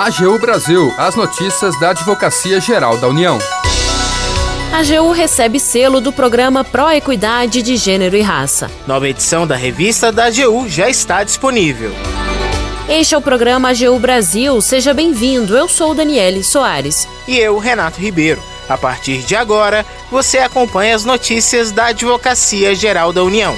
AGU Brasil, as notícias da Advocacia Geral da União. A AGU recebe selo do programa Pro Equidade de Gênero e Raça. Nova edição da revista da AGU já está disponível. Este é o programa AGU Brasil. Seja bem-vindo. Eu sou Daniele Soares. E eu, Renato Ribeiro. A partir de agora, você acompanha as notícias da Advocacia Geral da União.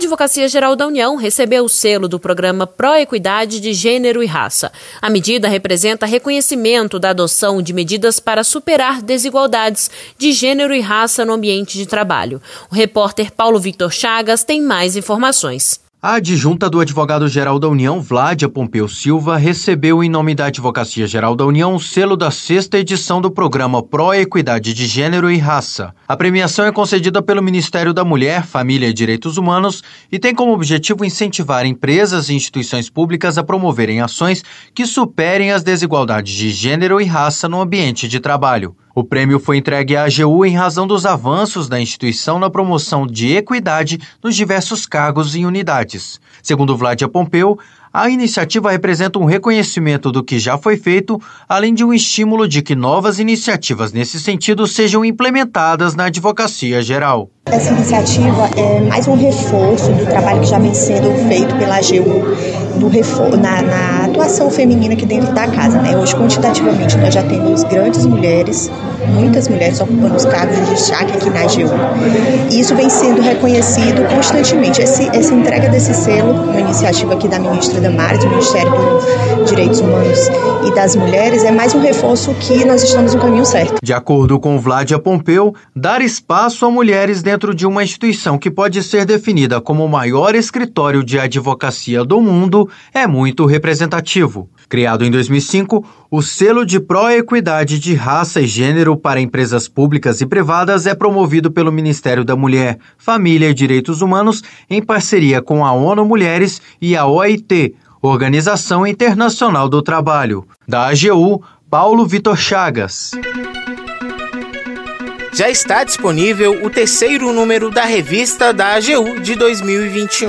Advocacia Geral da União recebeu o selo do programa Pro Equidade de Gênero e Raça. A medida representa reconhecimento da adoção de medidas para superar desigualdades de gênero e raça no ambiente de trabalho. O repórter Paulo Victor Chagas tem mais informações. A adjunta do advogado-geral da União, Vládia Pompeu Silva, recebeu em nome da Advocacia Geral da União o selo da sexta edição do programa Pro Equidade de Gênero e Raça. A premiação é concedida pelo Ministério da Mulher, Família e Direitos Humanos e tem como objetivo incentivar empresas e instituições públicas a promoverem ações que superem as desigualdades de gênero e raça no ambiente de trabalho. O prêmio foi entregue à AGU em razão dos avanços da instituição na promoção de equidade nos diversos cargos e unidades. Segundo Vladia Pompeu, a iniciativa representa um reconhecimento do que já foi feito, além de um estímulo de que novas iniciativas nesse sentido sejam implementadas na advocacia geral. Essa iniciativa é mais um reforço do trabalho que já vem sendo feito pela AGU do na, na atuação feminina aqui dentro da casa. Né? Hoje, quantitativamente, nós já temos grandes mulheres, muitas mulheres ocupando os cargos de destaque aqui na AGU. E isso vem sendo reconhecido constantemente. Esse, essa entrega desse selo, uma iniciativa aqui da ministra Damares, do Ministério dos Direitos Humanos e das Mulheres, é mais um reforço que nós estamos no caminho certo. De acordo com Vládia Pompeu, dar espaço a mulheres dentro dentro de uma instituição que pode ser definida como o maior escritório de advocacia do mundo é muito representativo. Criado em 2005, o selo de pró-equidade de raça e gênero para empresas públicas e privadas é promovido pelo Ministério da Mulher, Família e Direitos Humanos em parceria com a ONU Mulheres e a OIT, Organização Internacional do Trabalho. Da AGU, Paulo Vitor Chagas já está disponível o terceiro número da revista da AGU de 2021.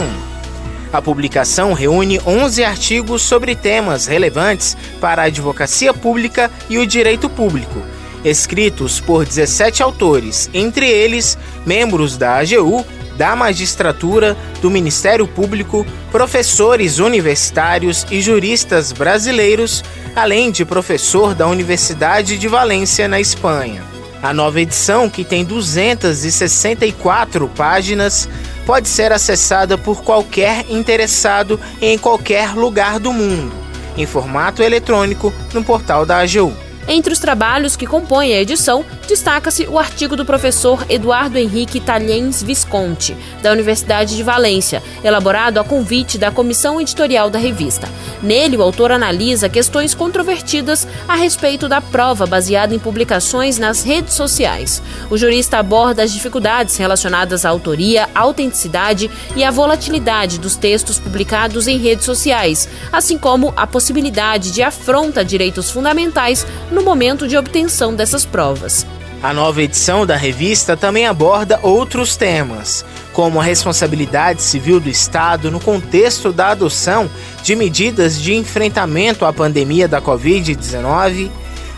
A publicação reúne 11 artigos sobre temas relevantes para a advocacia pública e o direito público, escritos por 17 autores, entre eles membros da AGU, da magistratura, do Ministério Público, professores universitários e juristas brasileiros, além de professor da Universidade de Valência, na Espanha. A nova edição, que tem 264 páginas, pode ser acessada por qualquer interessado em qualquer lugar do mundo, em formato eletrônico no portal da AGU. Entre os trabalhos que compõem a edição, destaca-se o artigo do professor Eduardo Henrique Talhens Visconti, da Universidade de Valência, elaborado a convite da comissão editorial da revista. Nele, o autor analisa questões controvertidas a respeito da prova baseada em publicações nas redes sociais. O jurista aborda as dificuldades relacionadas à autoria, autenticidade e à volatilidade dos textos publicados em redes sociais, assim como a possibilidade de afronta a direitos fundamentais no momento de obtenção dessas provas. A nova edição da revista também aborda outros temas, como a responsabilidade civil do Estado no contexto da adoção de medidas de enfrentamento à pandemia da Covid-19,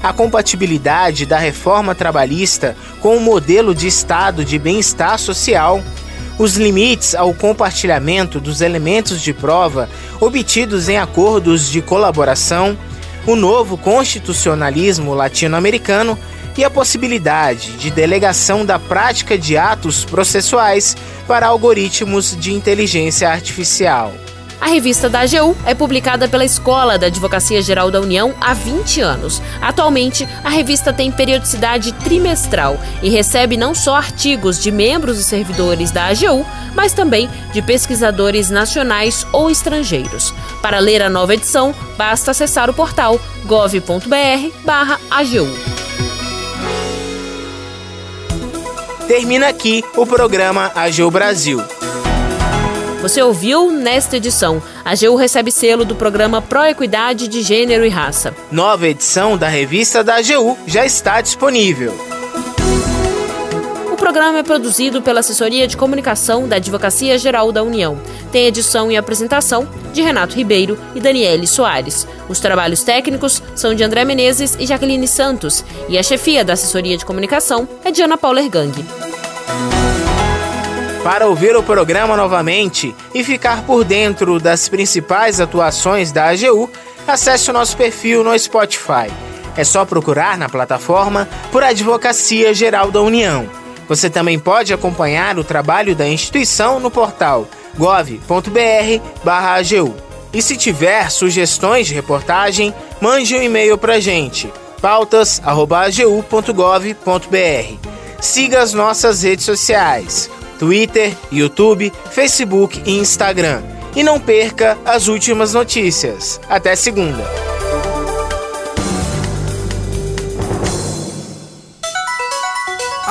a compatibilidade da reforma trabalhista com o modelo de Estado de bem-estar social, os limites ao compartilhamento dos elementos de prova obtidos em acordos de colaboração o novo constitucionalismo latino-americano e a possibilidade de delegação da prática de atos processuais para algoritmos de inteligência artificial. A revista da AGU é publicada pela Escola da Advocacia Geral da União há 20 anos. Atualmente, a revista tem periodicidade trimestral e recebe não só artigos de membros e servidores da AGU, mas também de pesquisadores nacionais ou estrangeiros. Para ler a nova edição, basta acessar o portal gov.br/agu. Termina aqui o programa AGU Brasil. Você ouviu nesta edição. A AGU recebe selo do programa Pro Equidade de Gênero e Raça. Nova edição da revista da AGU já está disponível programa é produzido pela Assessoria de Comunicação da Advocacia Geral da União. Tem edição e apresentação de Renato Ribeiro e Daniele Soares. Os trabalhos técnicos são de André Menezes e Jaqueline Santos, e a chefia da Assessoria de Comunicação é de Ana Paula Ergang. Para ouvir o programa novamente e ficar por dentro das principais atuações da AGU, acesse o nosso perfil no Spotify. É só procurar na plataforma por Advocacia Geral da União. Você também pode acompanhar o trabalho da instituição no portal gov.br/agu. E se tiver sugestões de reportagem, mande um e-mail para gente pautas@agu.gov.br. Siga as nossas redes sociais: Twitter, YouTube, Facebook e Instagram. E não perca as últimas notícias. Até segunda.